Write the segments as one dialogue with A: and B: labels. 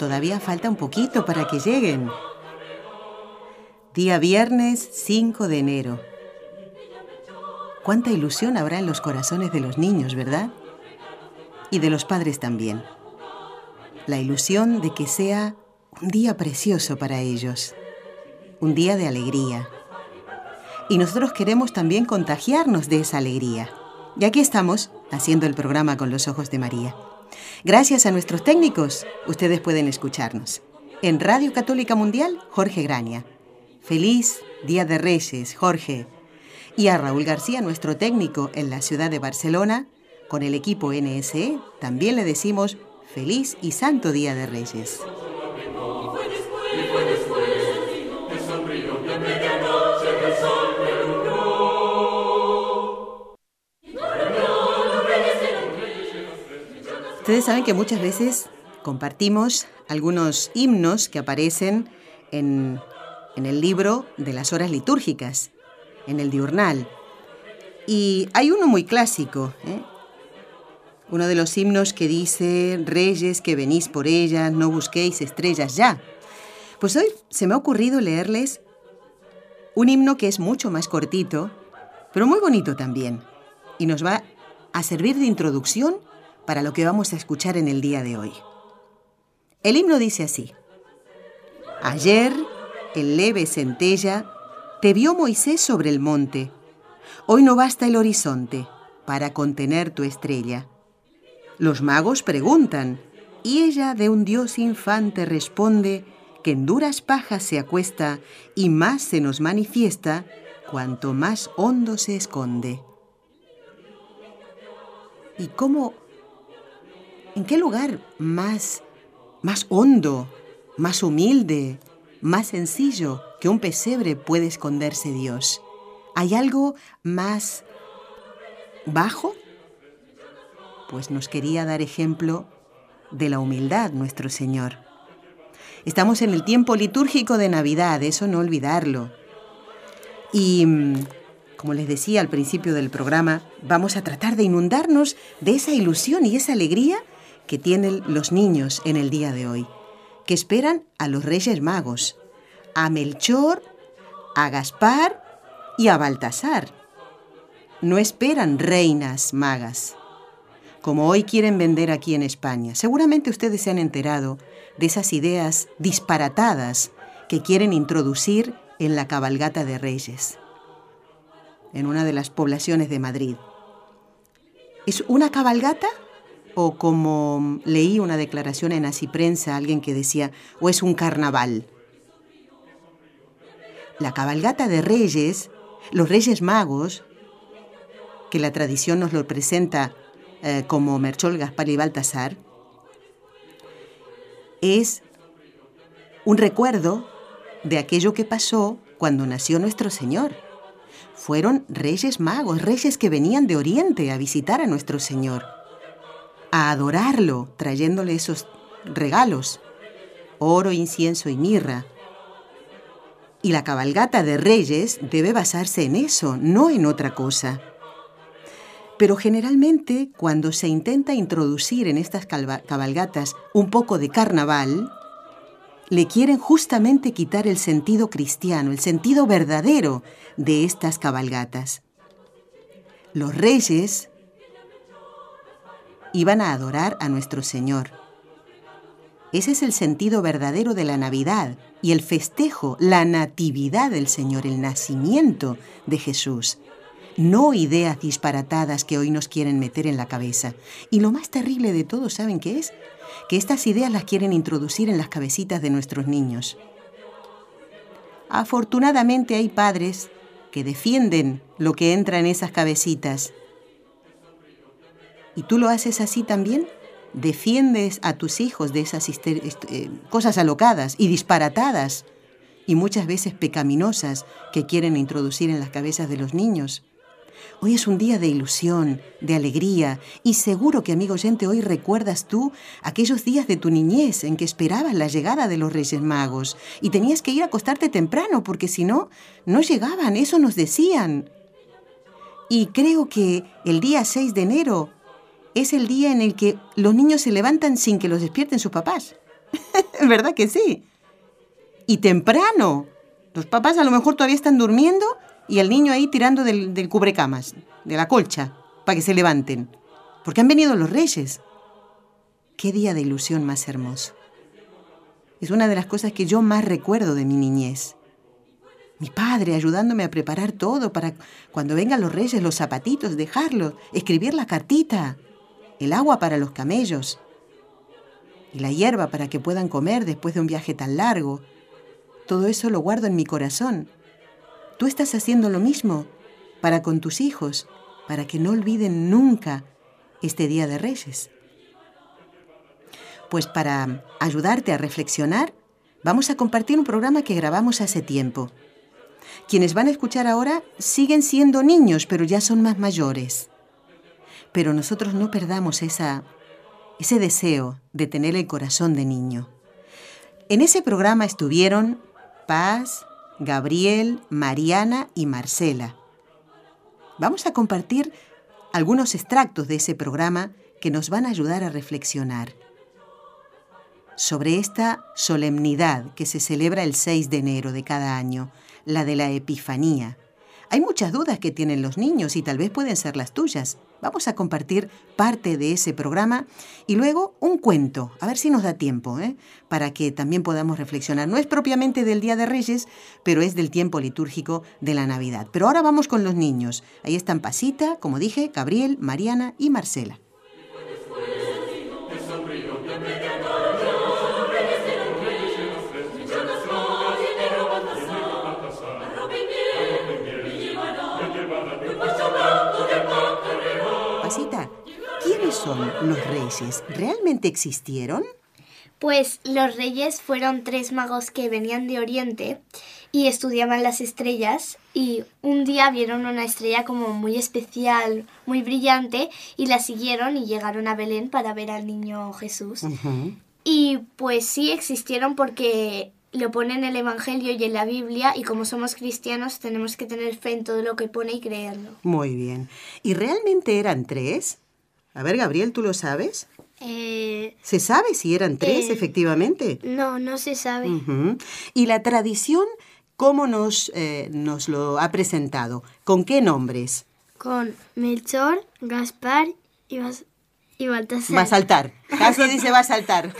A: Todavía falta un poquito para que lleguen. Día viernes 5 de enero. Cuánta ilusión habrá en los corazones de los niños, ¿verdad? Y de los padres también. La ilusión de que sea un día precioso para ellos, un día de alegría. Y nosotros queremos también contagiarnos de esa alegría. Y aquí estamos, haciendo el programa con los ojos de María. Gracias a nuestros técnicos, ustedes pueden escucharnos. En Radio Católica Mundial, Jorge Graña. Feliz Día de Reyes, Jorge. Y a Raúl García, nuestro técnico en la ciudad de Barcelona, con el equipo NSE, también le decimos feliz y santo Día de Reyes. Ustedes saben que muchas veces compartimos algunos himnos que aparecen en, el libro de las horas litúrgicas, en el diurnal. Y hay uno muy clásico, ¿eh? uno de los himnos que dice, Reyes que venís por ellas, no busquéis estrellas ya. Pues hoy se me ha ocurrido leerles un himno que es mucho más cortito, pero muy bonito también, y nos va a servir de introducción para lo que vamos a escuchar en el día de hoy. El himno dice así. Ayer, en leve centella, te vio Moisés sobre el monte. Hoy no basta el horizonte para contener tu estrella. Los magos preguntan, y ella de un dios infante responde que en duras pajas se acuesta y más se nos manifiesta cuanto más hondo se esconde. ¿Y cómo ¿En qué lugar más, más hondo, más humilde, más sencillo que un pesebre puede esconderse Dios? ¿Hay algo más bajo? Pues nos quería dar ejemplo de la humildad nuestro Señor. Estamos en el tiempo litúrgico de Navidad, eso no olvidarlo. Y mm, como les decía al principio del programa, vamos a tratar de inundarnos de esa ilusión y esa alegría que tienen los niños en el día de hoy, que esperan a los Reyes Magos, a Melchor, a Gaspar y a Baltasar. No esperan reinas magas, como hoy quieren vender aquí en España. Seguramente ustedes se han enterado de esas ideas disparatadas que quieren introducir en la cabalgata de Reyes, en una de las poblaciones de Madrid. ¿Es una cabalgata o como leí una declaración en Así Prensa, alguien que decía, o es un carnaval. La cabalgata de reyes, los reyes magos, que la tradición nos lo presenta eh, como Merchol, Gaspar y Baltasar, es un recuerdo de aquello que pasó cuando nació nuestro Señor. Fueron reyes magos, reyes que venían de Oriente a visitar a nuestro Señor a adorarlo, trayéndole esos regalos, oro, incienso y mirra. Y la cabalgata de reyes debe basarse en eso, no en otra cosa. Pero generalmente cuando se intenta introducir en estas cabalgatas un poco de carnaval, le quieren justamente quitar el sentido cristiano, el sentido verdadero de estas cabalgatas. Los reyes iban a adorar a nuestro Señor. Ese es el sentido verdadero de la Navidad y el festejo, la natividad del Señor, el nacimiento de Jesús. no ideas disparatadas que hoy nos quieren meter en la cabeza. Y lo más terrible de todo, ¿saben qué es? Que estas ideas las quieren introducir en las cabecitas de nuestros niños. Afortunadamente hay padres que defienden lo que entra en esas cabecitas. ¿Y tú lo haces así también? Defiendes a tus hijos de esas eh, cosas alocadas y disparatadas y muchas veces pecaminosas que quieren introducir en las cabezas de los niños. Hoy es un día de ilusión, de alegría, y seguro que, amigo oyente, hoy recuerdas tú aquellos días de tu niñez en que esperabas la llegada de los Reyes Magos y tenías que ir a acostarte temprano porque si no, no llegaban, eso nos decían. Y creo que el día 6 de enero es el día en el que los niños se levantan sin que los despierten sus papás. ¿Verdad que sí? Y temprano. Los papás a lo mejor todavía están durmiendo y el niño ahí tirando del, cubrecamas, de la colcha, para que se levanten. Porque han venido los reyes. Qué día de ilusión más hermoso. Es una de las cosas que yo más recuerdo de mi niñez. Mi padre ayudándome a preparar todo para cuando vengan los reyes, los zapatitos, dejarlos, escribir la cartita, el agua para los camellos y la hierba para que puedan comer después de un viaje tan largo. Todo eso lo guardo en mi corazón Tú estás haciendo lo mismo para con tus hijos, para que no olviden nunca este Día de Reyes. Pues para ayudarte a reflexionar, vamos a compartir un programa que grabamos hace tiempo. Quienes van a escuchar ahora siguen siendo niños, pero ya son más mayores. Pero nosotros no perdamos ese deseo de tener el corazón de niño. En ese programa estuvieron Paz, Gabriel, Mariana y Marcela. Vamos a compartir algunos extractos de ese programa que nos van a ayudar a reflexionar sobre esta solemnidad que se celebra el 6 de enero de cada año, la de la Epifanía. Hay muchas dudas que tienen los niños y tal vez pueden ser las tuyas. Vamos a compartir parte de ese programa y luego un cuento, a ver si nos da tiempo, ¿eh? para que también podamos reflexionar. No es propiamente del Día de Reyes, pero es del tiempo litúrgico de la Navidad. Pero ahora vamos con los niños. Ahí están Pasita, como dije, Gabriel, Mariana y Marcela. Son los reyes? ¿Realmente existieron?
B: Pues los reyes fueron tres magos que venían de Oriente y estudiaban las estrellas y un día vieron una estrella como muy especial, muy brillante y la siguieron y llegaron a Belén para ver al niño Jesús. Y pues sí existieron porque lo pone en el Evangelio y en la Biblia y como somos cristianos tenemos que tener fe en todo lo que pone y creerlo.
A: Muy bien. ¿Y realmente eran tres? A ver, Gabriel, ¿tú lo sabes?
B: Eh,
A: ¿Se sabe si eran tres, eh, efectivamente?
B: No, no se sabe.
A: ¿Y la tradición cómo nos, eh, nos lo ha presentado? ¿Con qué nombres?
B: Con Melchor, Gaspar y, Bas y Baltasar.
A: Va a saltar. Casi dice va a saltar.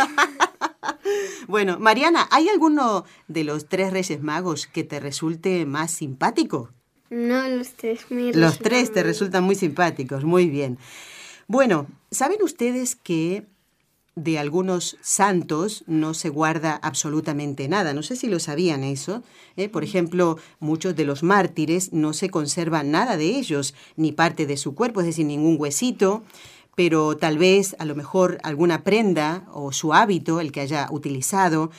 A: bueno, Mariana, ¿hay alguno de los tres Reyes Magos que te resulte más simpático?
B: No, los tres
A: Los tres te resultan muy simpáticos, muy bien. Bueno, ¿saben ustedes que de algunos santos no se guarda absolutamente nada? No sé si lo sabían eso. ¿eh? Por ejemplo, muchos de los mártires no se conserva nada de ellos, ni parte de su cuerpo, es decir, ningún huesito pero tal vez a lo mejor alguna prenda o su hábito, el que haya utilizado,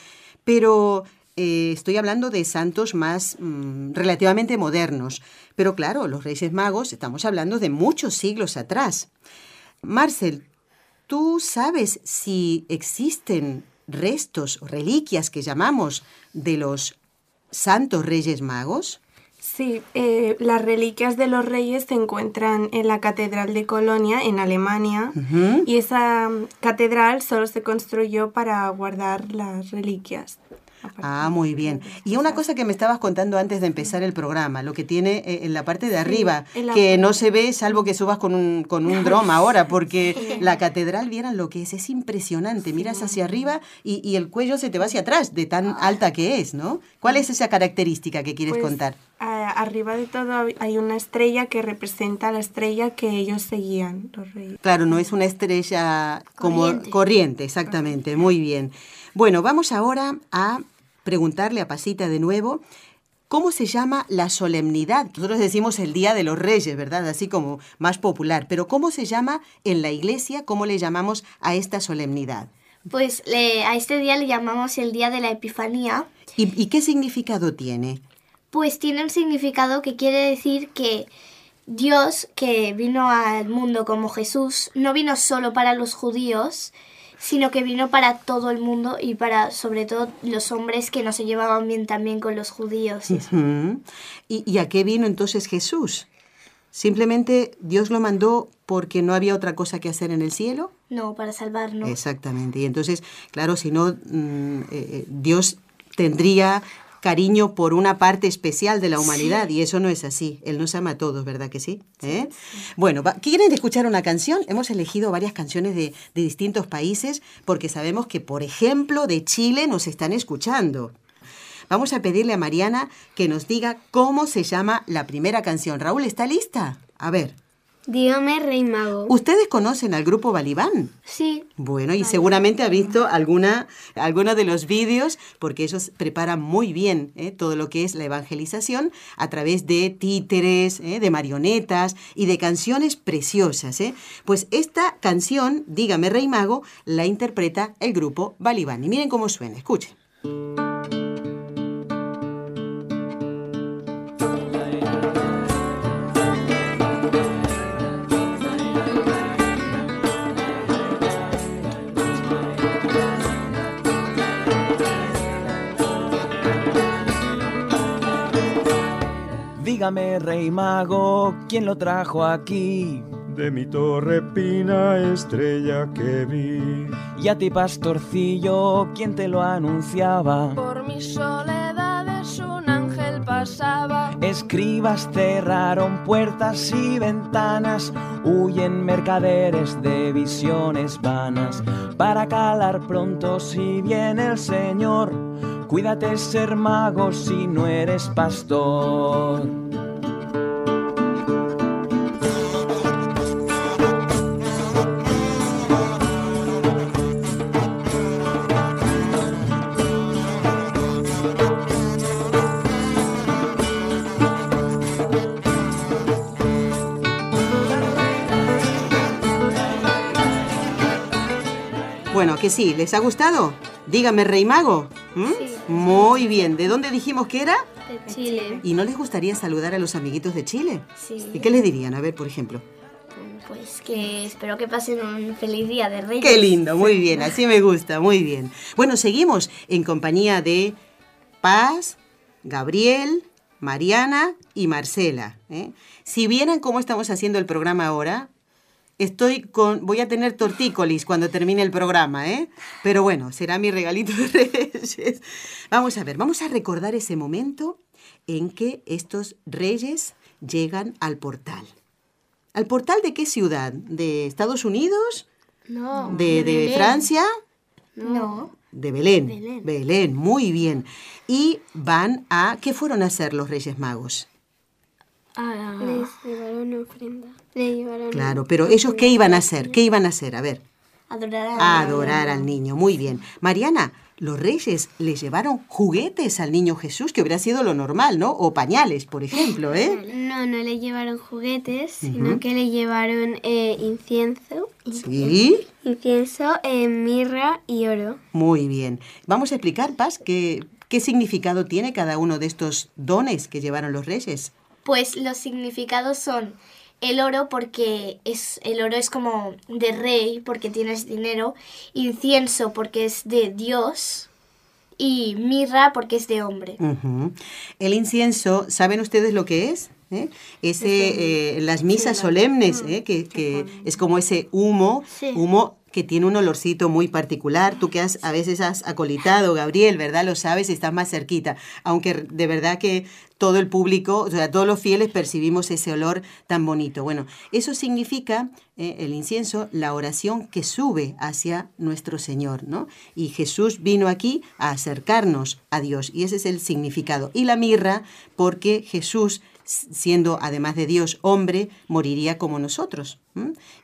A: pero eh, estoy hablando de santos más mm, relativamente modernos. Pero claro, los Reyes Magos estamos hablando de muchos siglos atrás. Marcel, ¿tú sabes si existen restos o reliquias que llamamos de los santos Reyes Magos?
C: Sí, eh, las reliquias de los reyes se encuentran en la Catedral de Colonia, en Alemania, y esa catedral solo se construyó para guardar las reliquias.
A: Ah, muy bien. Y una cosa que me estabas contando antes de empezar el programa, lo que tiene eh, en la parte de arriba, que no se ve salvo que subas con un, con un dron ahora, porque la catedral, vieran lo que es, es impresionante. Miras hacia arriba y, y, el cuello se te va hacia atrás, de tan alta que es, ¿no? ¿Cuál es esa característica que quieres
C: Pues,
A: contar?
C: a- arriba de todo hay una estrella que representa la estrella que ellos seguían, los reyes.
A: Claro, no es una estrella como
B: Corriente.
A: corriente, exactamente, muy bien. Bueno, vamos ahora a preguntarle a Pasita de nuevo. ¿Cómo se llama la solemnidad? Nosotros decimos el Día de los Reyes, ¿verdad? Así como más popular. Pero ¿cómo se llama en la iglesia? ¿Cómo le llamamos a esta solemnidad?
B: Pues le- a este día le llamamos el día de la Epifanía.
A: ¿Y, y qué significado tiene?
B: Pues tiene un significado que quiere decir que Dios, que vino al mundo como Jesús, no vino solo para los judíos, sino que vino para todo el mundo y para sobre todo los hombres que no se llevaban bien también con los judíos. y eso.
A: Ujú. ¿Y, y a qué vino entonces Jesús? ¿Simplemente Dios lo mandó porque no había otra cosa que hacer en el cielo?
B: No, para salvarnos.
A: Exactamente. Y entonces, claro, si no, mm, eh, eh, Dios tendría cariño por una parte especial de la humanidad y eso no es así. Él nos ama a todos, ¿verdad que sí? ¿Eh? Bueno, ¿quieren escuchar una canción? Hemos elegido varias canciones de, de distintos países porque sabemos que, por ejemplo, de Chile nos están escuchando. Vamos a pedirle a Mariana que nos diga cómo se llama la primera canción. Raúl, ¿está lista? A ver,
D: Dígame, Rey Mago.
A: ¿ustedes conocen al grupo Balibán?
B: Sí,
A: Bueno, y seguramente ha visto alguna, alguno de los vídeos, porque ellos preparan muy bien ¿eh? todo lo que es la evangelización a través de títeres, ¿eh? de marionetas y de canciones preciosas. ¿eh? Pues esta canción, Dígame Rey Mago, la interpreta el grupo Balibán. Y miren cómo suena, escuchen.
E: Dígame, rey mago, ¿quién lo trajo aquí?
F: De mi torre pina estrella que vi.
E: Y a ti, pastorcillo, ¿quién te lo anunciaba?
G: Por mis soledades un ángel pasaba.
E: Escribas cerraron puertas y ventanas, huyen mercaderes de visiones vanas. Para calar pronto si viene el Señor, cuídate ser mago si no eres pastor.
A: Que sí, ¿les ha gustado? Dígame, Rey Mago. ¿Mm? Muy bien, ¿de dónde dijimos que era?
B: de Chile.
A: ¿Y no les gustaría saludar a los amiguitos de Chile?
B: Sí.
A: ¿Y qué les dirían? A ver, por ejemplo.
B: Pues que espero que pasen un feliz día de Reyes.
A: Qué lindo, muy bien, así me gusta, muy bien. Bueno, seguimos en compañía de Paz, Gabriel, Mariana y Marcela. ¿eh? Si vieran cómo estamos haciendo el programa ahora, estoy con, voy a tener tortícolis cuando termine el programa, ¿eh? Pero bueno, será mi regalito de reyes. Vamos a ver, vamos a recordar ese momento en que estos reyes llegan al portal. ¿Al portal de qué ciudad? ¿De Estados Unidos?
B: No.
A: ¿De, de Francia?
B: No.
A: De Belén. Belén. muy bien. Y van a... ¿Qué fueron a hacer los Reyes Magos?
D: Les llevaron ofrenda. Le llevaron
A: Claro, pero ellos ¿qué iban a hacer? ¿Qué iban a hacer? A ver,
B: Adorar a
A: adorar al niño. Muy bien. Mariana, los Reyes le llevaron juguetes al niño Jesús, que hubiera sido lo normal, ¿no? O pañales, por ejemplo, ¿eh?
D: No, no le llevaron juguetes, sino que le llevaron eh, incienso.
A: Sí.
D: Incienso, eh, mirra y oro.
A: Muy bien. Vamos a explicar, Paz, qué, qué significado tiene cada uno de estos dones que llevaron los Reyes.
B: Pues los significados son el oro porque es el oro es como de rey porque tienes dinero, incienso porque es de Dios y mirra porque es de hombre.
A: El incienso, ¿saben ustedes lo que es? ¿Eh? Ese, eh, las misas solemnes, ¿eh? que, que es como ese humo, humo que tiene un olorcito muy particular. Tú que has, a veces has acolitado, Gabriel, ¿verdad? Lo sabes y estás más cerquita. Aunque de verdad que todo el público, o sea, todos los fieles percibimos ese olor tan bonito. Bueno, eso significa eh, el incienso, la oración que sube hacia nuestro Señor, ¿no? Y Jesús vino aquí a acercarnos a Dios y ese es el significado. Y la mirra, porque Jesús siendo además de Dios hombre, moriría como nosotros.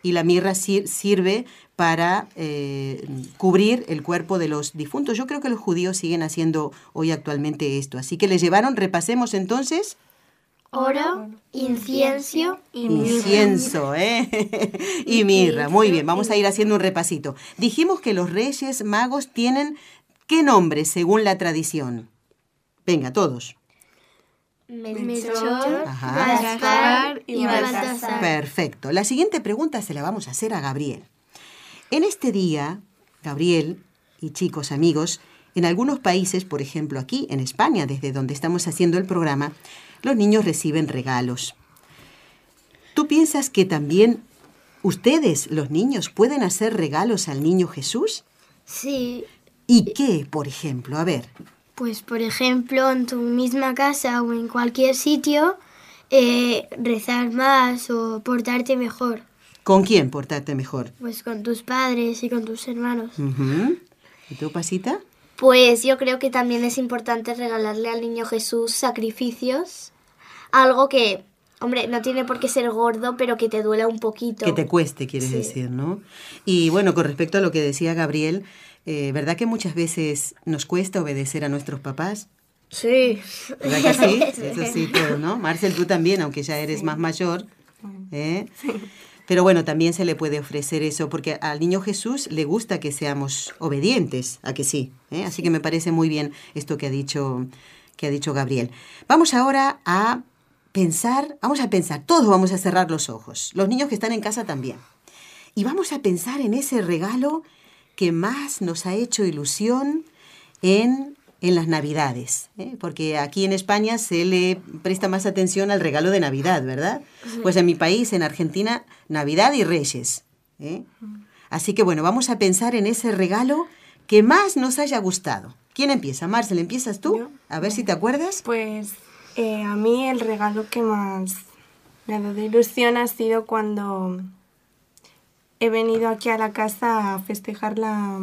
A: Y la mirra sirve para eh, cubrir el cuerpo de los difuntos. Yo creo que los judíos siguen haciendo hoy actualmente esto. Así que le llevaron, repasemos entonces.
D: Oro, incienso y
A: Incienso, ¿eh? y mirra. Muy bien, vamos a ir haciendo un repasito. Dijimos que los reyes magos tienen qué nombre según la tradición. Venga, todos.
D: Melchor, Gaspar y Baltasar.
A: Perfecto. La siguiente pregunta se la vamos a hacer a Gabriel. En este día, Gabriel y chicos amigos, en algunos países, por ejemplo aquí en España, desde donde estamos haciendo el programa, los niños reciben regalos. ¿Tú piensas que también ustedes, los niños, pueden hacer regalos al niño Jesús?
D: Sí.
A: ¿Y qué, por ejemplo? A ver.
D: Pues por ejemplo, en tu misma casa o en cualquier sitio, eh, rezar más o portarte mejor.
A: ¿Con quién portarte mejor?
D: Pues con tus padres y con tus hermanos.
A: ¿Y tú, Pasita?
B: Pues yo creo que también es importante regalarle al niño Jesús sacrificios, algo que, hombre, no tiene por qué ser gordo, pero que te duela un poquito.
A: Que te cueste, quieres decir, ¿no? Y bueno, con respecto a lo que decía Gabriel, eh, ¿Verdad que muchas veces nos cuesta obedecer a nuestros papás?
B: Sí.
A: ¿Verdad que sí? Eso sí, todo, ¿no? Marcel, tú también, aunque ya eres más mayor. ¿eh? Pero bueno, también se le puede ofrecer eso, porque al niño Jesús le gusta que seamos obedientes, a que sí. ¿eh? Así que me parece muy bien esto que ha dicho, que ha dicho Gabriel. Vamos ahora a pensar, vamos a pensar, todos vamos a cerrar los ojos, los niños que están en casa también. Y vamos a pensar en ese regalo que más nos ha hecho ilusión en, en las Navidades, ¿eh? porque aquí en España se le presta más atención al regalo de Navidad, ¿verdad? Pues en mi país, en Argentina, Navidad y Reyes. ¿eh? Así que bueno, vamos a pensar en ese regalo que más nos haya gustado. ¿Quién empieza? Marcel, ¿empiezas tú? A ver si te acuerdas.
C: Pues eh, a mí el regalo que más me ha dado ilusión ha sido cuando he venido aquí a la casa a festejar la,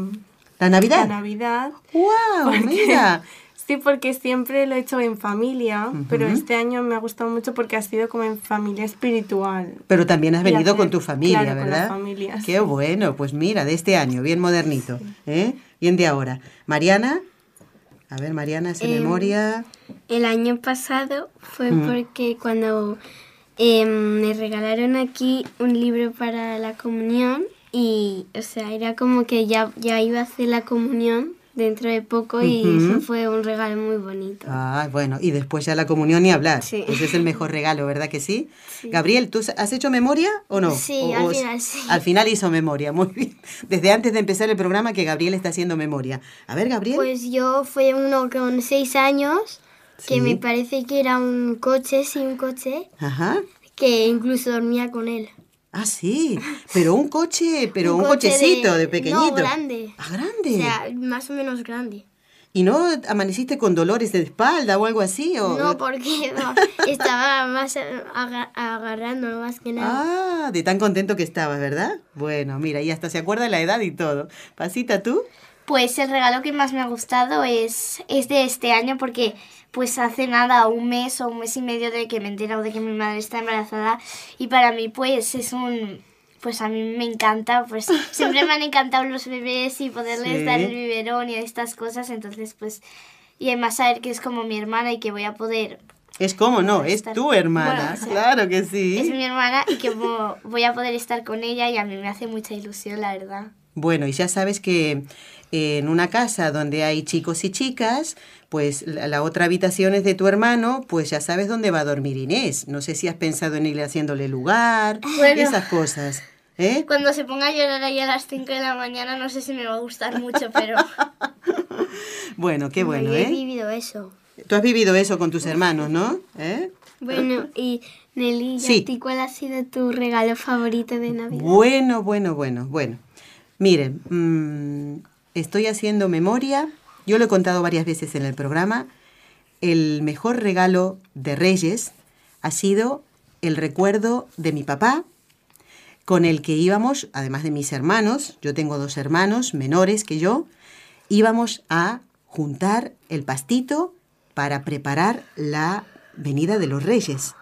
A: ¿La Navidad.
C: La Navidad.
A: ¡Wow! mira.
C: Sí, porque siempre lo he hecho en familia, pero este año me ha gustado mucho porque ha sido como en familia espiritual.
A: Pero también has venido con tu familia,
C: claro,
A: ¿verdad?
C: Con la familia,
A: Qué bueno, pues mira, de este año, bien modernito, ¿eh? Bien de ahora. Mariana, a ver, Mariana, ¿esa
D: Em,
A: memoria?
D: El año pasado fue porque cuando em, me regalaron aquí un libro para la comunión y, o sea, era como que ya, ya iba a hacer la comunión dentro de poco y
A: Ujú.
D: eso fue un regalo muy bonito.
A: Ah, bueno, y después ya la comunión ni hablar.
D: Sí.
A: Ese es el mejor regalo, ¿verdad que sí? Gabriel, ¿tú has hecho memoria o no?
D: Sí,
A: O-
D: al final sí.
A: Al final hizo memoria, muy bien. Desde antes de empezar el programa que Gabriel está haciendo memoria. A ver, Gabriel.
D: Pues yo fue uno con seis años que
A: Sí.
D: me parece que era un coche, sí, un coche,
A: Ajá.
D: que incluso dormía con él.
A: Ah, sí. Pero un coche, pero un,
D: coche
A: cochecito de, pequeñito.
D: No, grande.
A: Ah, grande.
D: O sea, más o menos grande.
A: ¿Y no amaneciste con dolores de espalda o algo así? O...
D: No, porque no, estaba más aga- agarrando más que nada.
A: Ah, de tan contento que estabas, ¿verdad? Bueno, mira, y hasta se acuerda la edad y todo. Pasita, ¿tú?
B: Pues el regalo que más me ha gustado es, es de este año porque pues hace nada, un mes o un mes y medio de que me he enterado de que mi madre está embarazada y para mí pues es un... Pues a mí me encanta, pues siempre me han encantado los bebés y poderles
A: Sí.
B: dar el biberón y estas cosas, entonces pues... Y además saber que es como mi hermana y que voy a poder...
A: Es como no, es tu hermana.
B: Bueno, o sea,
A: claro que sí.
B: Es mi hermana y que voy a poder estar con ella y a mí me hace mucha ilusión, la verdad.
A: Bueno, y ya sabes que en una casa donde hay chicos y chicas, pues la, otra habitación es de tu hermano, pues ya sabes dónde va a dormir Inés. No sé si has pensado en irle haciéndole lugar,
B: Bueno.
A: esas cosas. ¿eh?
B: Cuando se ponga a llorar ahí a las 5 de la mañana no sé si me va a gustar mucho, pero...
A: Bueno, qué bueno,
D: Yo he
A: ¿eh?
D: vivido eso.
A: Tú has vivido eso con tus hermanos, ¿no? ¿Eh?
D: Bueno, y Nelly, ¿y
A: Sí.
D: a ti cuál ha sido tu regalo favorito de Navidad?
A: Bueno, bueno, bueno, bueno. Miren, mm, estoy haciendo memoria. Yo lo he contado varias veces en el programa. El mejor regalo de Reyes ha sido el recuerdo de mi papá, con el que íbamos, además de mis hermanos, yo tengo dos hermanos menores que yo, íbamos a juntar el pastito para preparar la venida de los reyes.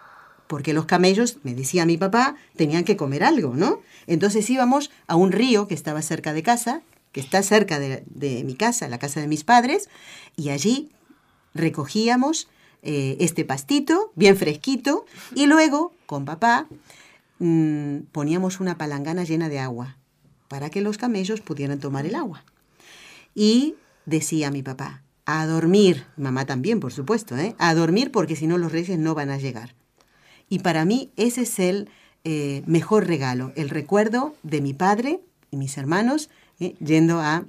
A: Porque los camellos, me decía mi papá, tenían que comer algo, ¿no? Entonces íbamos a un río que estaba cerca de casa, que está cerca de, mi casa, la casa de mis padres, y allí recogíamos eh, este pastito, bien fresquito, y luego, con papá, mm, poníamos una palangana llena de agua para que los camellos pudieran tomar el agua. Y decía mi papá, a dormir, mamá también, por supuesto, ¿eh? a dormir porque si no los reyes no van a llegar. Y para mí ese es el eh, mejor regalo, el recuerdo de mi padre y mis hermanos ¿eh? yendo a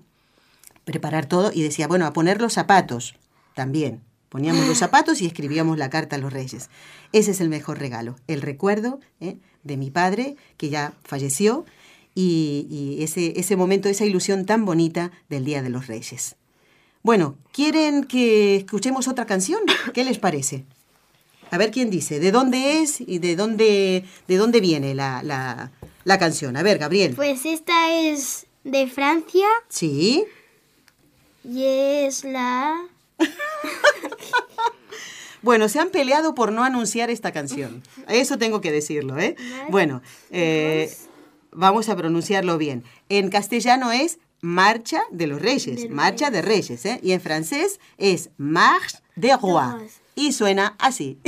A: preparar todo y decía, bueno, a poner los zapatos también. Poníamos los zapatos y escribíamos la carta a los reyes. Ese es el mejor regalo, el recuerdo ¿eh? de mi padre que ya falleció y, y ese, ese momento, esa ilusión tan bonita del Día de los Reyes. Bueno, ¿quieren que escuchemos otra canción? ¿Qué les parece? A ver quién dice, ¿de dónde es y de dónde, de dónde viene la, la, la canción? A ver, Gabriel.
D: Pues esta es de Francia
A: Sí.
D: y es la...
A: Bueno, se han peleado por no anunciar esta canción. Eso tengo que decirlo, ¿eh? Bueno, eh, vamos a pronunciarlo bien. En castellano es Marcha de los Reyes, Marcha de Reyes, ¿eh? Y en francés es Marche des Rois. Y suena así.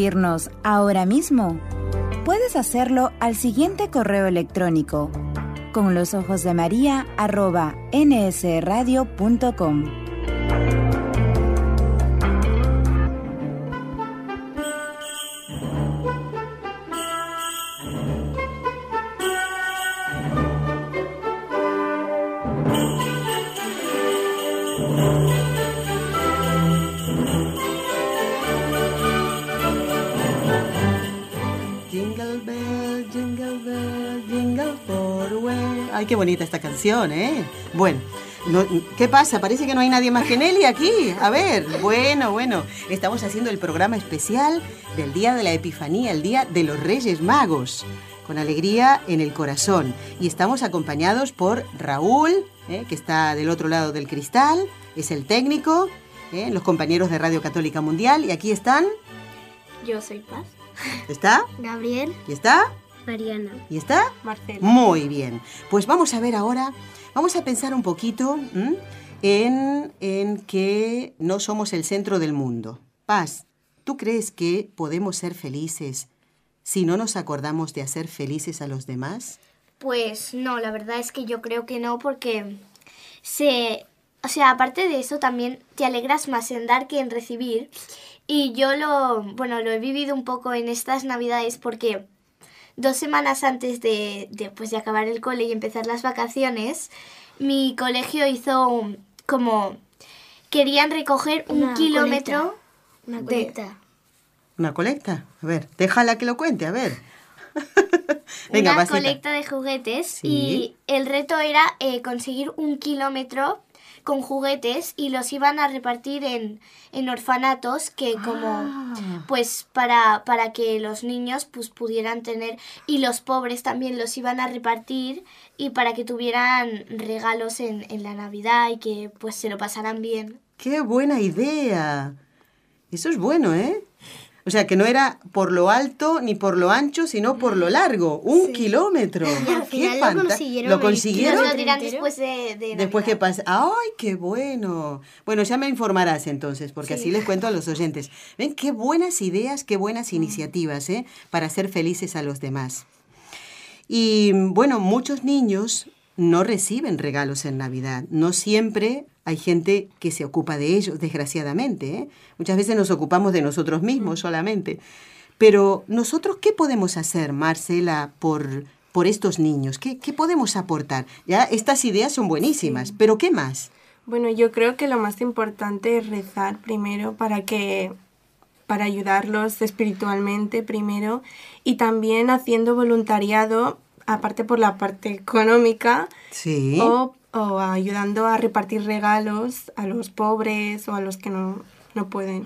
H: Escribirnos ahora mismo? Puedes hacerlo al siguiente correo electrónico con los ojos de María arroba nsradio.com.
A: bonita esta canción, ¿eh? Bueno, no- ¿qué pasa? Parece que no hay nadie más que Nelly aquí. A ver, bueno, bueno. Estamos haciendo el programa especial del Día de la Epifanía, el Día de los Reyes Magos. Con alegría en el corazón. Y estamos acompañados por Raúl, ¿eh? que está del otro lado del cristal, es el técnico, ¿eh? los compañeros de Radio Católica Mundial. Y aquí están.
D: Yo soy Paz.
A: ¿Está?
D: Gabriel.
A: ¿Y está?
D: Mariana.
A: ¿Y está?
C: Marcela.
A: Muy bien. Pues vamos a ver ahora, vamos a pensar un poquito ¿m? en, en que no somos el centro del mundo. Paz, ¿tú crees que podemos ser felices si no nos acordamos de hacer felices a los demás?
B: Pues no, la verdad es que yo creo que no porque se... O sea, aparte de eso también te alegras más en dar que en recibir. Y yo lo, bueno, lo he vivido un poco en estas navidades porque dos semanas antes de, de, pues, de acabar el cole y empezar las vacaciones, mi colegio hizo un- como... Querían recoger un
D: Una
B: kilómetro
D: Una
B: de-
D: colita.
A: ¿Una colecta? A ver, déjala que lo cuente, a ver. Venga,
B: una colecta de juguetes
A: Sí.
B: y el reto era eh, conseguir un kilómetro con juguetes y los iban a repartir en, en orfanatos que como
A: Ah.
B: pues para, para que los niños pues pudieran tener y los pobres también los iban a repartir y para que tuvieran regalos en, en la Navidad y que pues se lo pasaran bien.
A: ¡Qué buena idea! Eso es bueno, ¿eh? O sea, que no era por lo alto ni por lo ancho, sino por lo largo. Un kilómetro.
D: Y al
A: ¡Qué
D: final lo consiguieron
A: ¿Lo consiguieron?
B: lo
D: ¿Kilómetro
B: dirán después de, de
A: Después que pase. ¡Ay, qué bueno! Bueno, ya me informarás entonces, porque así les cuento a los oyentes. Ven, qué buenas ideas, qué buenas iniciativas, ¿eh? Para hacer felices a los demás. Y bueno, muchos niños no reciben regalos en Navidad. No siempre hay gente que se ocupa de ellos, desgraciadamente. ¿eh? Muchas veces nos ocupamos de nosotros mismos solamente. Pero nosotros, ¿qué podemos hacer, Marcela, por, por estos niños? ¿Qué, qué podemos aportar? Ya, estas ideas son buenísimas, pero ¿qué más?
C: Bueno, yo creo que lo más importante es rezar primero para que para ayudarlos espiritualmente primero y también haciendo voluntariado aparte por la parte económica
A: Sí.
C: o, o ayudando a repartir regalos a los pobres o a los que no, no pueden.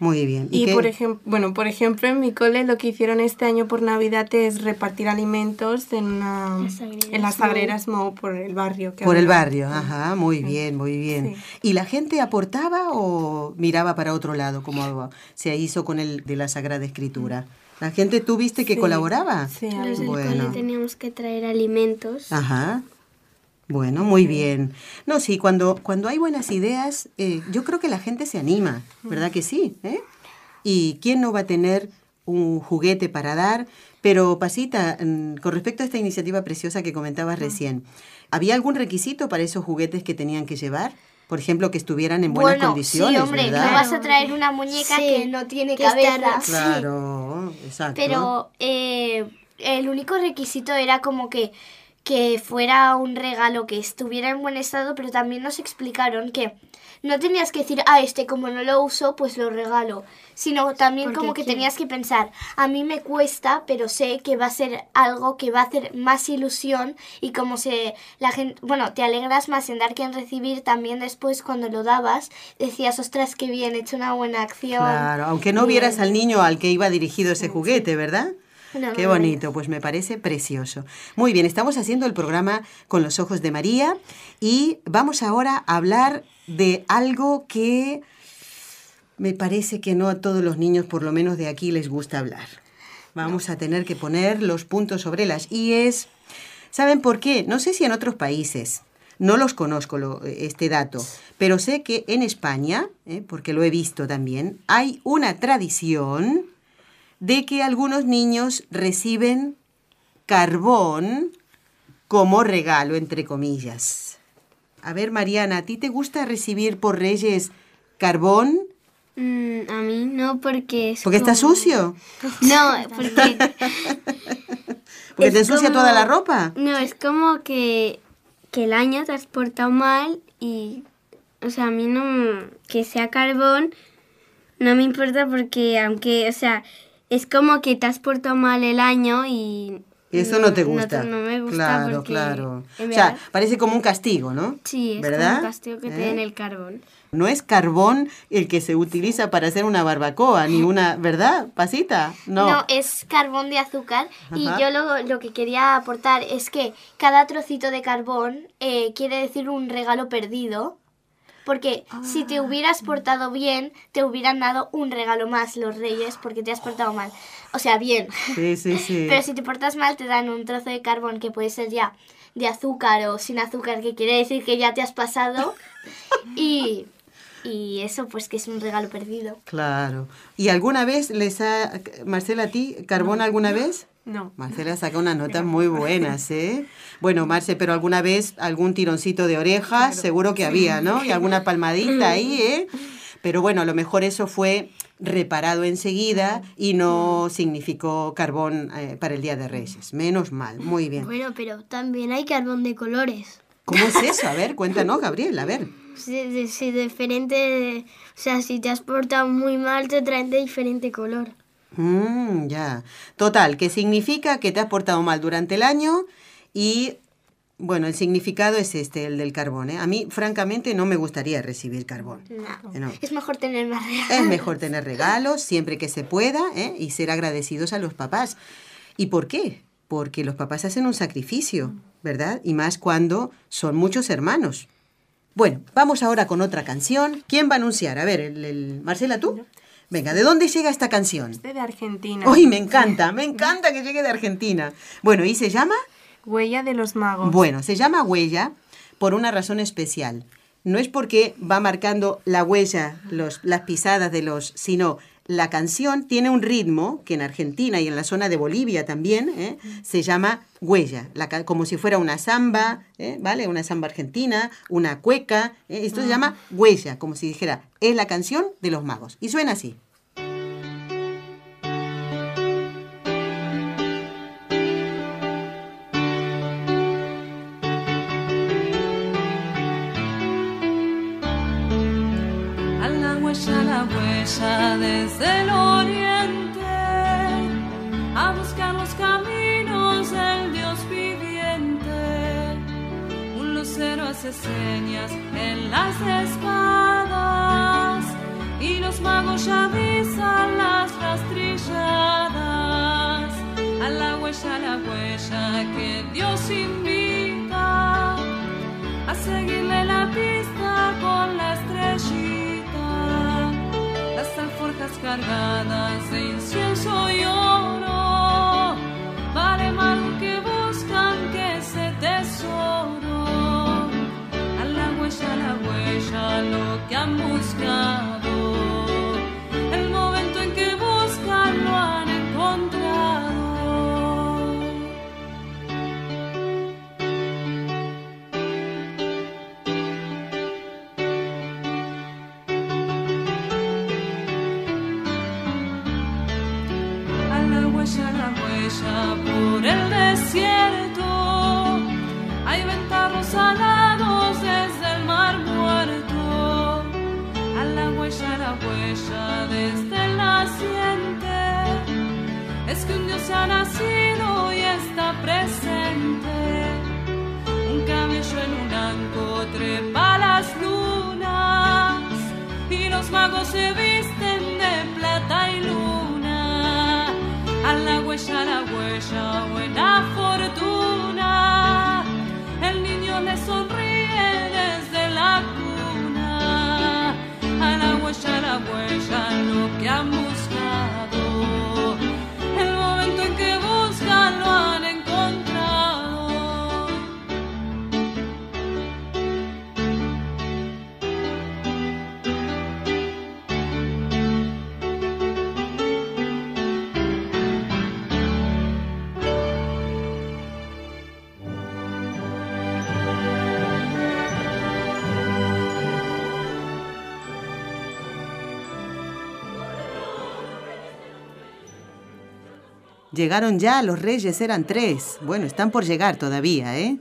A: Muy bien.
C: Y por ejemplo, bueno, por ejemplo, en mi cole lo que hicieron este año por Navidad es repartir alimentos en una
D: Las
C: en las sagreras por el barrio. que
A: Por el barrio, ajá, muy bien, muy bien.
C: Sí.
A: ¿Y la gente aportaba o miraba para otro lado, como se hizo con el de la Sagrada Escritura? ¿La gente tú viste que
C: Sí,
A: colaboraba?
C: Sí,
D: Los del
A: Bueno.
D: cole teníamos que traer alimentos.
A: Ajá. Bueno, muy bien. No, sí, cuando, cuando hay buenas ideas, eh, yo creo que la gente se anima, ¿verdad que sí? ¿Eh? ¿Y quién no va a tener un juguete para dar? Pero, Pasita, mm, con respecto a esta iniciativa preciosa que comentabas recién, ¿había algún requisito para esos juguetes que tenían que llevar? Por ejemplo, que estuvieran en buenas
B: bueno,
A: condiciones,
B: sí, hombre,
A: ¿verdad?
B: no vas a traer una muñeca
D: Sí,
B: que no tiene
D: que
B: cabeza.
D: Sí.
A: Claro, exacto.
B: Pero eh, el único requisito era como que, que fuera un regalo que estuviera en buen estado, pero también nos explicaron que no tenías que decir, ah, este como no lo uso, pues lo regalo, sino también
D: Porque
B: como que
D: quiero.
B: tenías que pensar, a mí me cuesta, pero sé que va a ser algo que va a hacer más ilusión y como se la gente, bueno, te alegras más en dar que en recibir, también después cuando lo dabas decías, ostras, qué bien, he hecho una buena acción.
A: Claro, aunque no vieras al niño al que iba dirigido ese juguete, ¿verdad?
B: No,
A: Qué bonito, pues me parece precioso. Muy bien, estamos haciendo el programa con los ojos de María y vamos ahora a hablar de algo que me parece que no a todos los niños, por lo menos de aquí, les gusta hablar. Vamos a tener que poner los puntos sobre las IES. ¿Saben por qué? No sé si en otros países, no los conozco lo- este dato, pero sé que en España, eh, porque lo he visto también, hay una tradición de que algunos niños reciben carbón como regalo, entre comillas. A ver, Mariana, ¿a ti te gusta recibir por Reyes carbón?
D: Mm, a mí no, porque es
A: ¿Porque está sucio?
D: No, porque...
A: ¿Porque
D: es
A: te ensucia
D: como-
A: toda la ropa?
D: No, es como que, que el año te has portado mal y... O sea, a mí no... Que sea carbón no me importa porque aunque... O sea, es como que te has portado mal el año y...
A: Y eso no te
D: no
A: gusta.
D: No, me gusta
A: Claro, claro. O sea, parece como un castigo, ¿no?
D: Sí, es
A: ¿verdad?
D: como un castigo que te
A: ¿Eh?
D: den el carbón.
A: No es carbón el que se utiliza para hacer una barbacoa, ni una, ¿verdad, Pasita? No.
B: No, es carbón de azúcar y yo lo, lo que quería aportar es que cada trocito de carbón eh, quiere decir un regalo perdido. Porque si te hubieras portado bien, te hubieran dado un regalo más los reyes porque te has portado mal. O sea, bien.
A: Sí, sí, sí.
B: Pero si te portas mal, te dan un trozo de carbón que puede ser ya de azúcar o sin azúcar, que quiere decir que ya te has pasado. y, y eso, pues que es un regalo perdido.
A: Claro. ¿Y alguna vez les ha, Marcela, a ti, carbón alguna vez?
C: No.
A: Marcela saca unas notas muy buenas, ¿eh? Bueno, Marce, pero alguna vez algún tironcito de orejas, seguro que había, ¿no? Y alguna palmadita ahí, ¿eh? Pero bueno, a lo mejor eso fue reparado enseguida y no significó carbón eh, para el Día de Reyes. Menos mal, muy bien.
D: Bueno, pero también hay carbón de colores.
A: ¿Cómo es eso? A ver, cuéntanos, Gabriel, a ver.
D: Sí, sí, diferente. O sea, si te has portado muy mal, te traen de diferente color.
A: Mm, ya. Total, que significa que te has portado mal durante el año y, bueno, el significado es este, el del carbón. ¿eh? A mí, francamente, no me gustaría recibir carbón.
B: No.
A: No.
B: Es mejor tener más regalos.
A: Es mejor tener regalos siempre que se pueda ¿eh? y ser agradecidos a los papás. ¿Y por qué? Porque los papás hacen un sacrificio, ¿verdad? Y más cuando son muchos hermanos. Bueno, vamos ahora con otra canción. ¿Quién va a anunciar? A ver, el, el- Marcela, ¿tú? Venga, ¿de dónde llega esta canción?
C: Este de Argentina.
A: Uy, me encanta, me encanta que llegue de Argentina. Bueno, ¿y se llama?
C: Huella de los magos.
A: Bueno, se llama huella por una razón especial. No es porque va marcando la huella, los, las pisadas de los, sino la canción tiene un ritmo que en Argentina y en la zona de Bolivia también ¿eh? se llama huella, la como si fuera una samba, ¿eh? ¿vale? Una samba argentina, una cueca. ¿eh? Esto se llama huella, como si dijera, es la canción de los magos. Y suena así.
G: Desde el oriente, a buscar los caminos del Dios viviente. Un lucero hace señas en las espadas y los magos ya avisan las rastrilladas. A la huella, a la huella que Dios invita a seguirle la pista con la Alforjas cargadas de incienso y oro, vale lo que buscan que ese tesoro. A la huella, a la huella, lo que han buscado. Ha nacido y está presente. Un cabello en un anco trepa las lunas y los magos se visten de plata y luna. A la huella, a la huella, buena fortuna. El niño le sonríe desde la cuna. A la huella, a la huella, lo que han
A: Llegaron ya, los reyes eran tres. Bueno, están por llegar todavía, ¿eh?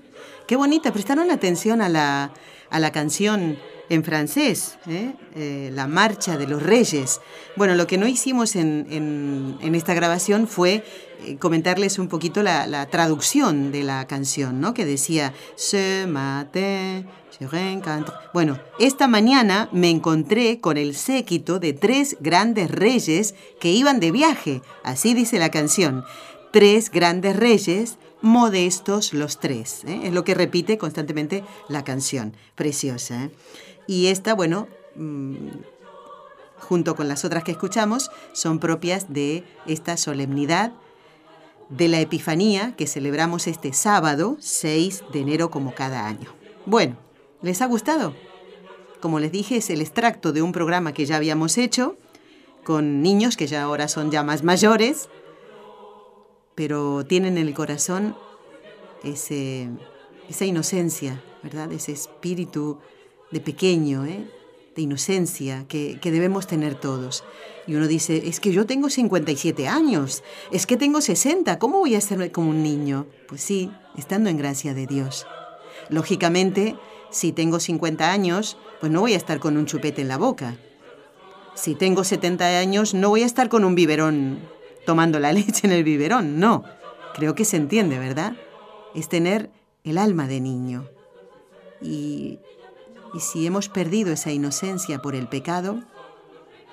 A: Qué bonita, prestaron atención a la, a la canción en francés, ¿eh? Eh, La Marcha de los Reyes. Bueno, lo que no hicimos en, esta grabación fue eh, comentarles un poquito la, traducción de la canción, ¿no? Que decía, Ce matin, je rencontre. Bueno, esta mañana me encontré con el séquito de tres grandes reyes que iban de viaje. Así dice la canción. Tres grandes reyes, modestos los tres. ¿eh? Es lo que repite constantemente la canción. Preciosa. Y esta, bueno, mm, junto con las otras que escuchamos, son propias de esta solemnidad de la Epifanía que celebramos este sábado 6 de enero como cada año. Bueno, ¿les ha gustado? Como les dije, es el extracto de un programa que ya habíamos hecho con niños que ya ahora son ya más mayores, pero tienen en el corazón ese, esa inocencia, ¿verdad? Ese espíritu de pequeño, ¿eh? de inocencia que, que, debemos tener todos. Y uno dice, es que yo tengo 57 años, es que tengo 60, ¿cómo voy a ser como un niño? Pues sí, estando en gracia de Dios. Lógicamente, si tengo 50 años, pues no voy a estar con un chupete en la boca. Si tengo 70 años, no voy a estar con un biberón tomando la leche en el biberón, no. Creo que se entiende, ¿verdad? Es tener el alma de niño. Y y si hemos perdido esa inocencia por el pecado,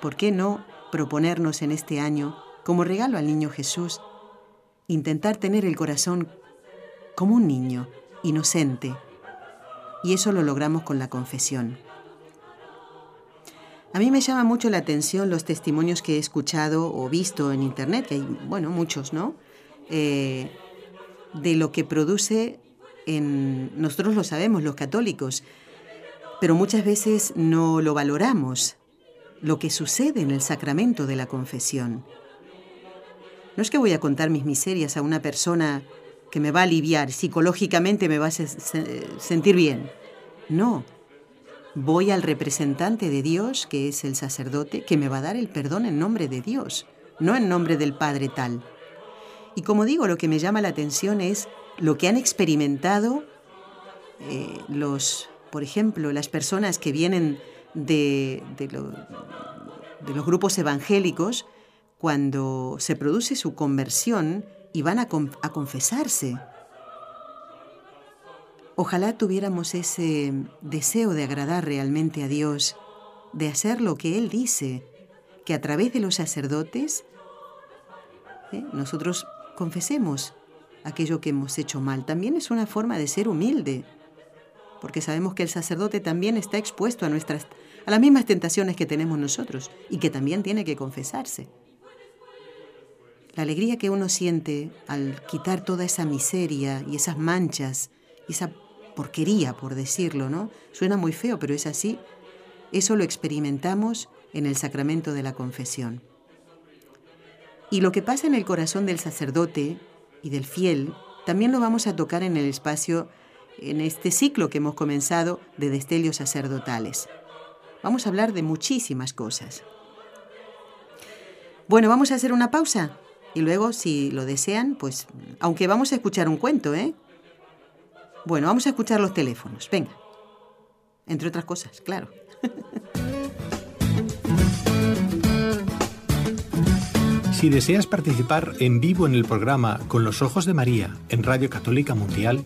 A: ¿por qué no proponernos en este año, como regalo al niño Jesús, intentar tener el corazón como un niño, inocente? Y eso lo logramos con la confesión. A mí me llama mucho la atención los testimonios que he escuchado o visto en internet, que hay, bueno, muchos, ¿no? Eh, de lo que produce en, nosotros lo sabemos, los católicos, pero muchas veces no lo valoramos, lo que sucede en el sacramento de la confesión. No es que voy a contar mis miserias a una persona que me va a aliviar, psicológicamente me va a sentir bien. No, voy al representante de Dios, que es el sacerdote, que me va a dar el perdón en nombre de Dios, no en nombre del Padre tal. Y como digo, lo que me llama la atención es lo que han experimentado eh, los por ejemplo, las personas que vienen de, los grupos evangélicos, cuando se produce su conversión y van a, confesarse. Ojalá tuviéramos ese deseo de agradar realmente a Dios, de hacer lo que Él dice, que a través de los sacerdotes ¿eh? nosotros confesemos aquello que hemos hecho mal. También es una forma de ser humilde, porque sabemos que el sacerdote también está expuesto a, nuestras, a las mismas tentaciones que tenemos nosotros y que también tiene que confesarse. La alegría que uno siente al quitar toda esa miseria y esas manchas y esa porquería, por decirlo, ¿no? Suena muy feo, pero es así. Eso lo experimentamos en el sacramento de la confesión. Y lo que pasa en el corazón del sacerdote y del fiel, también lo vamos a tocar en el espacio en este ciclo que hemos comenzado de destelios sacerdotales. Vamos a hablar de muchísimas cosas. Bueno, vamos a hacer una pausa y luego, si lo desean, pues, aunque vamos a escuchar un cuento, ¿eh? Bueno, vamos a escuchar los teléfonos. Venga. Entre otras cosas, claro.
I: Si deseas participar en vivo en el programa Con los Ojos de María en Radio Católica Mundial,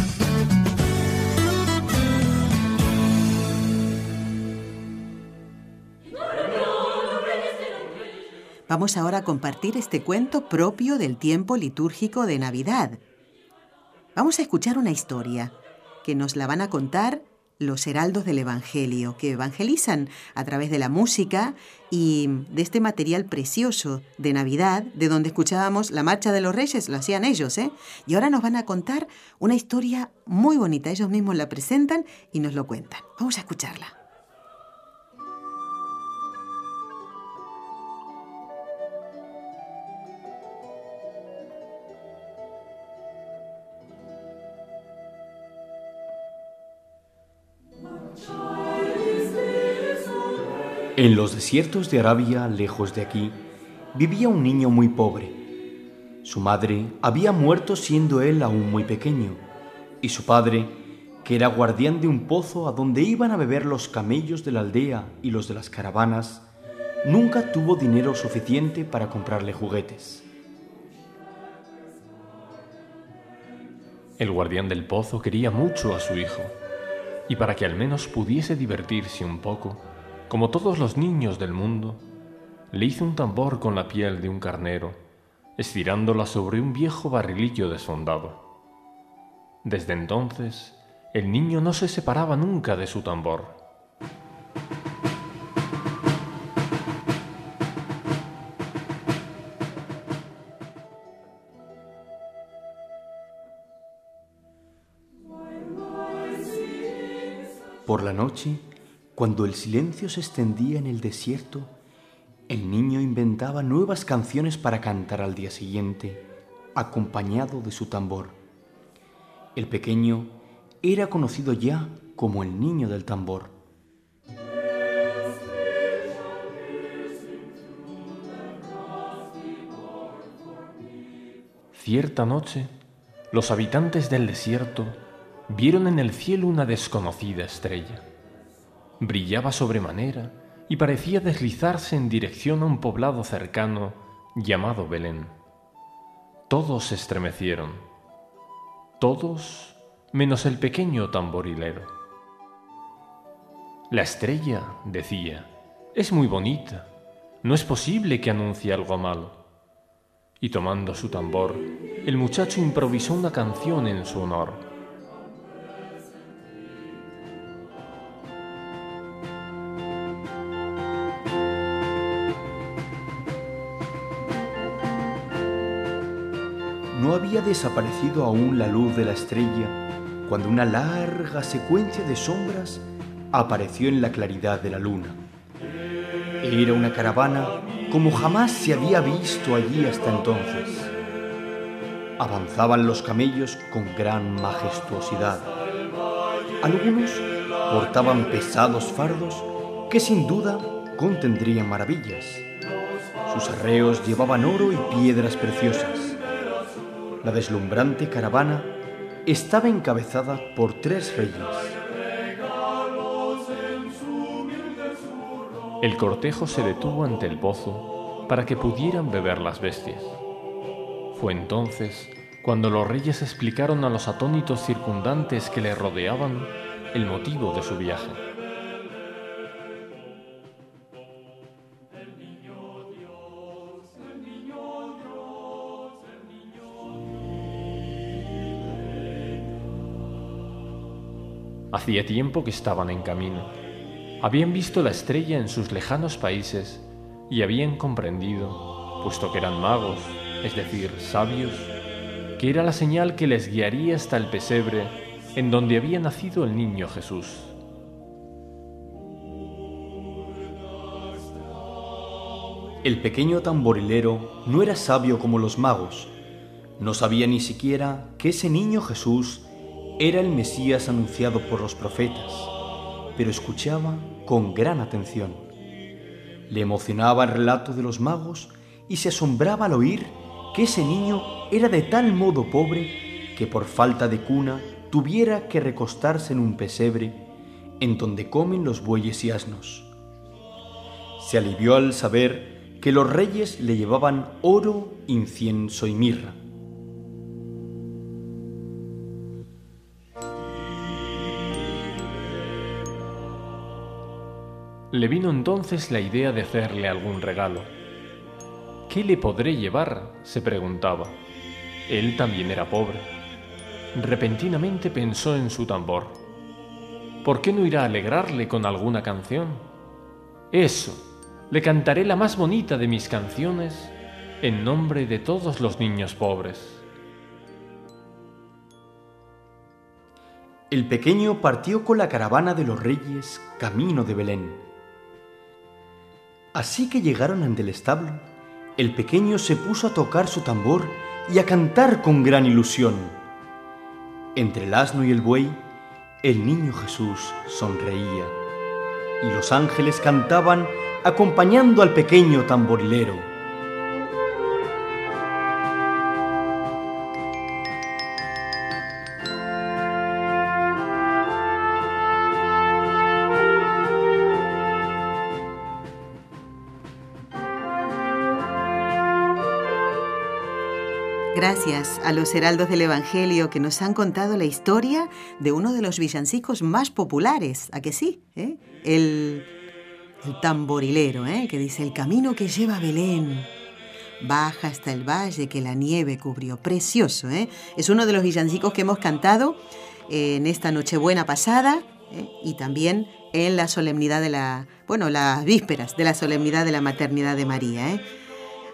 A: Vamos ahora a compartir este cuento propio del tiempo litúrgico de Navidad. Vamos a escuchar una historia que nos la van a contar los heraldos del Evangelio, que evangelizan a través de la música y de este material precioso de Navidad, de donde escuchábamos la Marcha de los Reyes, lo hacían ellos, ¿eh? Y ahora nos van a contar una historia muy bonita, ellos mismos la presentan y nos lo cuentan. Vamos a escucharla.
J: En los desiertos de Arabia, lejos de aquí, vivía un niño muy pobre. Su madre había muerto siendo él aún muy pequeño, y su padre, que era guardián de un pozo a donde iban a beber los camellos de la aldea y los de las caravanas, nunca tuvo dinero suficiente para comprarle juguetes.
K: El guardián del pozo quería mucho a su hijo, y para que al menos pudiese divertirse un poco, como todos los niños del mundo, le hizo un tambor con la piel de un carnero, estirándola sobre un viejo barrilillo desfondado. Desde entonces, el niño no se separaba nunca de su tambor.
J: Por la noche, cuando el silencio se extendía en el desierto, el niño inventaba nuevas canciones para cantar al día siguiente, acompañado de su tambor. El pequeño era conocido ya como el niño del tambor.
K: Cierta noche, los habitantes del desierto vieron en el cielo una desconocida estrella. Brillaba sobremanera y parecía deslizarse en dirección a un poblado cercano llamado Belén. Todos se estremecieron, todos menos el pequeño tamborilero. La estrella, decía, es muy bonita, no es posible que anuncie algo malo. Y tomando su tambor, el muchacho improvisó una canción en su honor.
J: No había desaparecido aún la luz de la estrella cuando una larga secuencia de sombras apareció en la claridad de la luna. Era una caravana como jamás se había visto allí hasta entonces. Avanzaban los camellos con gran majestuosidad. Algunos portaban pesados fardos que sin duda contendrían maravillas. Sus arreos llevaban oro y piedras preciosas. La deslumbrante caravana estaba encabezada por tres reyes.
K: El cortejo se detuvo ante el pozo para que pudieran beber las bestias. Fue entonces cuando los reyes explicaron a los atónitos circundantes que le rodeaban el motivo de su viaje. Hacía tiempo que estaban en camino. Habían visto la estrella en sus lejanos países y habían comprendido, puesto que eran magos, es decir, sabios, que era la señal que les guiaría hasta el pesebre en donde había nacido el niño Jesús.
J: El pequeño tamborilero no era sabio como los magos. No sabía ni siquiera que ese niño Jesús era el Mesías anunciado por los profetas, pero escuchaba con gran atención. Le emocionaba el relato de los magos y se asombraba al oír que ese niño era de tal modo pobre que por falta de cuna tuviera que recostarse en un pesebre en donde comen los bueyes y asnos. Se alivió al saber que los reyes le llevaban oro, incienso y mirra.
K: Le vino entonces la idea de hacerle algún regalo. ¿Qué le podré llevar? se preguntaba. Él también era pobre. Repentinamente pensó en su tambor. ¿Por qué no irá a alegrarle con alguna canción? Eso, le cantaré la más bonita de mis canciones en nombre de todos los niños pobres.
J: El pequeño partió con la caravana de los reyes camino de Belén. Así que llegaron ante el establo, el pequeño se puso a tocar su tambor y a cantar con gran ilusión. Entre el asno y el buey, el niño Jesús sonreía, y los ángeles cantaban acompañando al pequeño tamborilero.
A: Gracias a los heraldos del Evangelio que nos han contado la historia de uno de los villancicos más populares, ¿a que sí? ¿Eh? El, el tamborilero, ¿eh? que dice, el camino que lleva a Belén. Baja hasta el valle que la nieve cubrió. Precioso, ¿eh? Es uno de los villancicos que hemos cantado en esta Nochebuena pasada ¿eh? y también en la solemnidad de la, bueno, las vísperas de la solemnidad de la maternidad de María. ¿eh?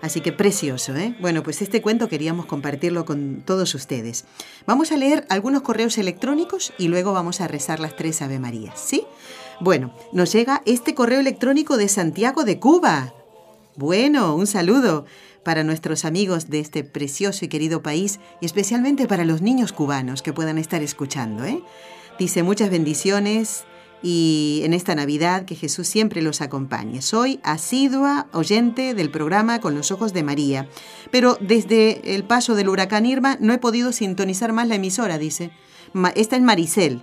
A: Así que precioso, ¿eh? Bueno, pues este cuento queríamos compartirlo con todos ustedes. Vamos a leer algunos correos electrónicos y luego vamos a rezar las tres Ave Marías, ¿sí? Bueno, nos llega este correo electrónico de Santiago de Cuba. Bueno, un saludo para nuestros amigos de este precioso y querido país y especialmente para los niños cubanos que puedan estar escuchando. ¿eh? Dice muchas bendiciones y en esta Navidad que Jesús siempre los acompañe. Soy asidua oyente del programa Con los Ojos de María, pero desde el paso del huracán Irma no he podido sintonizar más la emisora, dice. Esta es Maricel.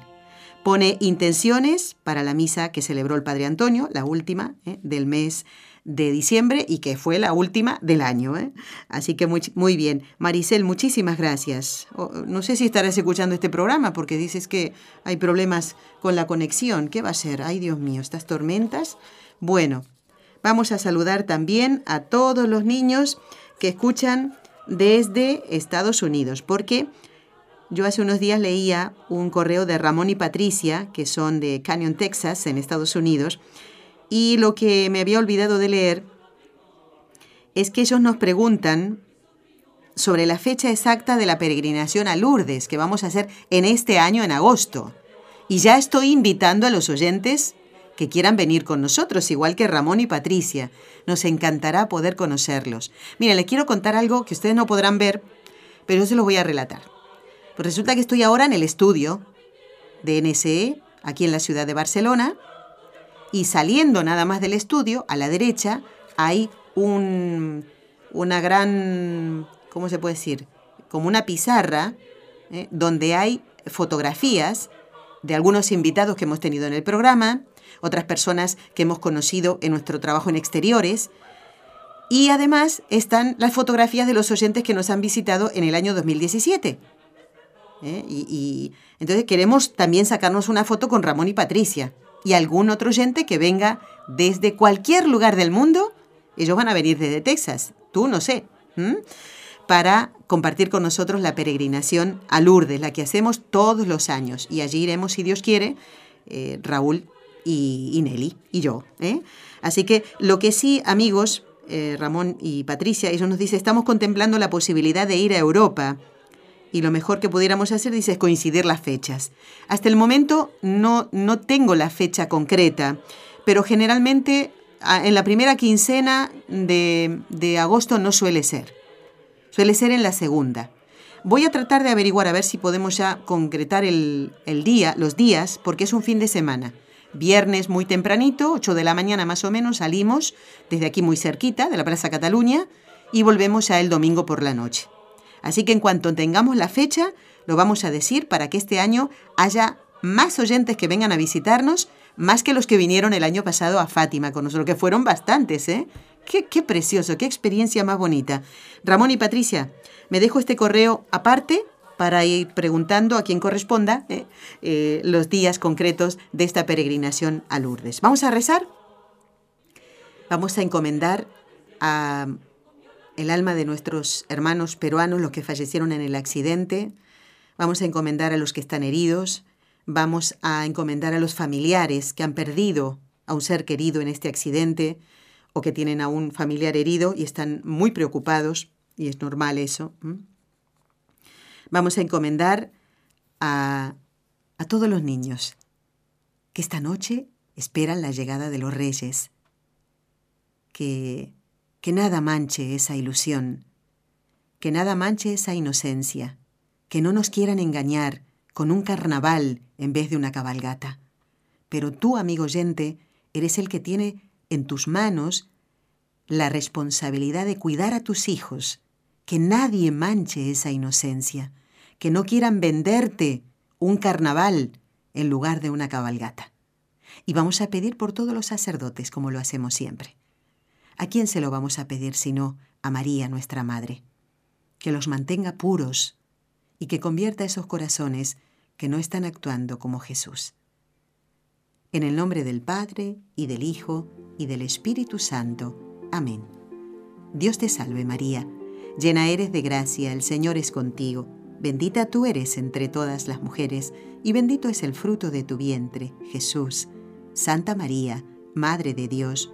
A: Pone intenciones para la misa que celebró el Padre Antonio, la última ¿eh? del mes de diciembre y que fue la última del año. ¿eh? Así que muy, muy bien. Maricel, muchísimas gracias. no sé si estarás escuchando este programa porque dices que hay problemas con la conexión. ¿Qué va a ser? Ay, Dios mío, estas tormentas. Bueno, vamos a saludar también a todos los niños que escuchan desde Estados Unidos, porque yo hace unos días leía un correo de Ramón y Patricia, que son de Canyon, Texas, en Estados Unidos, y lo que me había olvidado de leer es que ellos nos preguntan sobre la fecha exacta de la peregrinación a Lourdes que vamos a hacer en este año en agosto. Y ya estoy invitando a los oyentes que quieran venir con nosotros, igual que Ramón y Patricia. Nos encantará poder conocerlos. Miren, les quiero contar algo que ustedes no podrán ver, pero yo se lo voy a relatar. Pues resulta que estoy ahora en el estudio de NSE, aquí en la ciudad de Barcelona, y saliendo nada más del estudio, a la derecha, hay un, una gran, ¿cómo se puede decir? Como una pizarra ¿eh? donde hay fotografías de algunos invitados que hemos tenido en el programa, otras personas que hemos conocido en nuestro trabajo en exteriores, y además están las fotografías de los oyentes que nos han visitado en el año 2017. ¿eh? Y, y, entonces queremos también sacarnos una foto con Ramón y Patricia y algún otro oyente que venga desde cualquier lugar del mundo. Ellos van a venir desde Texas, tú no sé, para compartir con nosotros la peregrinación a Lourdes, la que hacemos todos los años. Y allí iremos, si Dios quiere, eh, Raúl y, Nelly y yo. ¿eh? Así que lo que sí, amigos, eh, Ramón y Patricia, ellos nos dicen, estamos contemplando la posibilidad de ir a Europa y lo mejor que pudiéramos hacer, dice, es coincidir las fechas. Hasta el momento no, no tengo la fecha concreta, pero generalmente en la primera quincena de, de agosto no suele ser. Suele ser en la segunda. Voy a tratar de averiguar a ver si podemos ya concretar el, el, día, los días, porque es un fin de semana. Viernes muy tempranito, 8 de la mañana más o menos, salimos desde aquí muy cerquita, de la Plaza Cataluña, y volvemos ya el domingo por la noche. Así que en cuanto tengamos la fecha, lo vamos a decir para que este año haya más oyentes que vengan a visitarnos, más que los que vinieron el año pasado a Fátima con nosotros, que fueron bastantes, ¿eh? Qué, precioso, qué experiencia más bonita. Ramón y Patricia, me dejo este correo aparte para ir preguntando a quien corresponda ¿eh? Eh, los días concretos de esta peregrinación a Lourdes. ¿Vamos a rezar? Vamos a encomendar a el alma de nuestros hermanos peruanos, los que fallecieron en el accidente. Vamos a encomendar a los que están heridos. Vamos a encomendar a los familiares que han perdido a un ser querido en este accidente o que tienen a un familiar herido y están muy preocupados, y es normal eso. Vamos a encomendar a, a todos los niños que esta noche esperan la llegada de los reyes, que que nada manche esa ilusión, que nada manche esa inocencia, que no nos quieran engañar con un carnaval en vez de una cabalgata. Pero tú, amigo oyente, eres el que tiene en tus manos la responsabilidad de cuidar a tus hijos, que nadie manche esa inocencia, que no quieran venderte un carnaval en lugar de una cabalgata. Y vamos a pedir por todos los sacerdotes, como lo hacemos siempre. ¿A quién se lo vamos a pedir sino a María, nuestra Madre? Que los mantenga puros y que convierta esos corazones que no están actuando como Jesús. En el nombre del Padre, y del Hijo, y del Espíritu Santo. Amén. Dios te salve María, llena eres de gracia, el Señor es contigo, bendita tú eres entre todas las mujeres, y bendito es el fruto de tu vientre, Jesús. Santa María, Madre de Dios,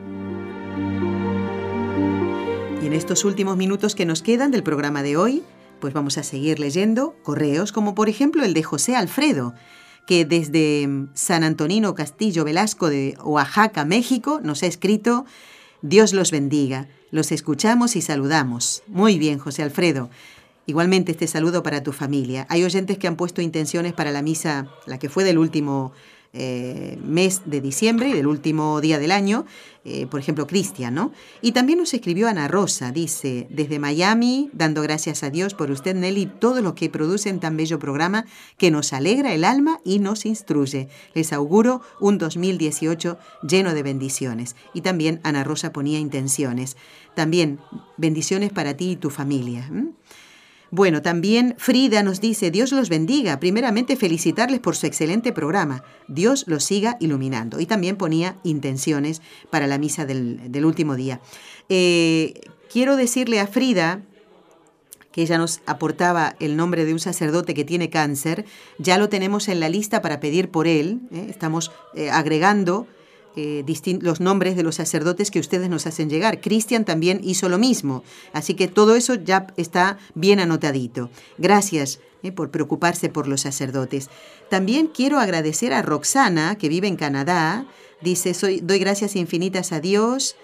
A: Y en estos últimos minutos que nos quedan del programa de hoy, pues vamos a seguir leyendo correos como por ejemplo el de José Alfredo, que desde San Antonino Castillo Velasco de Oaxaca, México, nos ha escrito, Dios los bendiga, los escuchamos y saludamos. Muy bien, José Alfredo. Igualmente este saludo para tu familia. Hay oyentes que han puesto intenciones para la misa, la que fue del último eh, mes de diciembre y del último día del año, eh, por ejemplo, Cristian, ¿no? Y también nos escribió Ana Rosa, dice, desde Miami, dando gracias a Dios por usted, Nelly, todo lo que produce en tan bello programa que nos alegra el alma y nos instruye. Les auguro un 2018 lleno de bendiciones. Y también Ana Rosa ponía intenciones. También bendiciones para ti y tu familia. Bueno, también Frida nos dice, Dios los bendiga. Primeramente felicitarles por su excelente programa. Dios los siga iluminando. Y también ponía intenciones para la misa del, último día. Eh, quiero decirle a Frida que ella nos aportaba el nombre de un sacerdote que tiene cáncer, ya lo tenemos en la lista para pedir por él. ¿eh? Estamos eh, agregando eh, los nombres de los sacerdotes que ustedes nos hacen llegar. Cristian también hizo lo mismo, así que todo eso ya está bien anotadito. Gracias eh, por preocuparse por los sacerdotes. También quiero agradecer a Roxana, que vive en Canadá. Dice, soy, doy gracias infinitas a Dios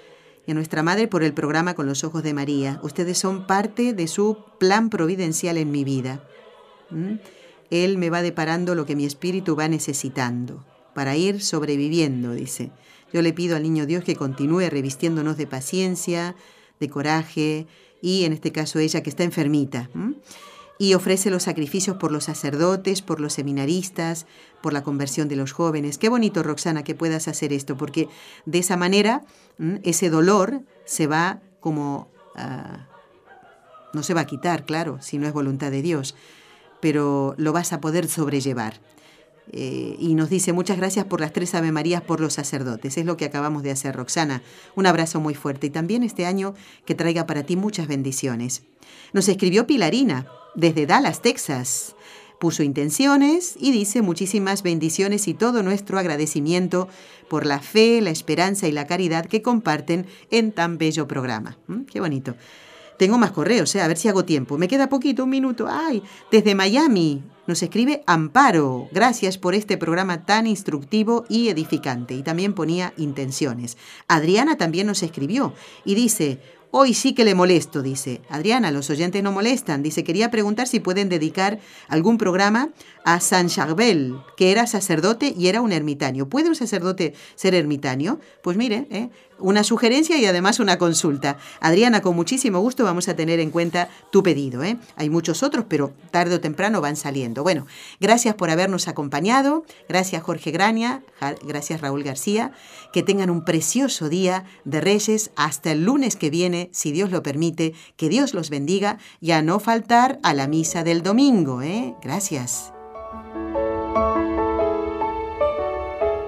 A: y a nuestra Madre por el programa Con los Ojos de María. Ustedes son parte de su plan providencial en mi vida. ¿Mm? Él me va deparando lo que mi espíritu va necesitando para ir sobreviviendo, dice. Yo le pido al niño Dios que continúe revistiéndonos de paciencia, de coraje, y en este caso ella que está enfermita. Y ofrece los sacrificios por los sacerdotes, por los seminaristas, por la conversión de los jóvenes. Qué bonito, Roxana, que puedas hacer esto, porque de esa manera ese dolor se va como... Ah, no se va a quitar, claro, si no es voluntad de Dios, pero lo vas a poder sobrellevar. Eh, y nos dice muchas gracias por las tres Ave Marías por los sacerdotes. Es lo que acabamos de hacer, Roxana. Un abrazo muy fuerte y también este año que traiga para ti muchas bendiciones. Nos escribió Pilarina desde Dallas, Texas. Puso intenciones y dice muchísimas bendiciones y todo nuestro agradecimiento por la fe, la esperanza y la caridad que comparten en tan bello programa. ¿Mm? Qué bonito. Tengo más correos, ¿eh? a ver si hago tiempo. Me queda poquito, un minuto. ¡Ay! Desde Miami nos escribe Amparo. Gracias por este programa tan instructivo y edificante. Y también ponía intenciones. Adriana también nos escribió y dice, Hoy sí que le molesto, dice. Adriana, los oyentes no molestan. Dice, quería preguntar si pueden dedicar algún programa a San Charbel, que era sacerdote y era un ermitaño. ¿Puede un sacerdote ser ermitaño? Pues mire, ¿eh? una sugerencia y además una consulta. Adriana, con muchísimo gusto vamos a tener en cuenta tu pedido. ¿eh? Hay muchos otros, pero tarde o temprano van saliendo. Bueno, gracias por habernos acompañado. Gracias Jorge Graña. Gracias Raúl García. Que tengan un precioso día de Reyes hasta el lunes que viene, si Dios lo permite. Que Dios los bendiga y a no faltar a la misa del domingo. ¿eh? Gracias.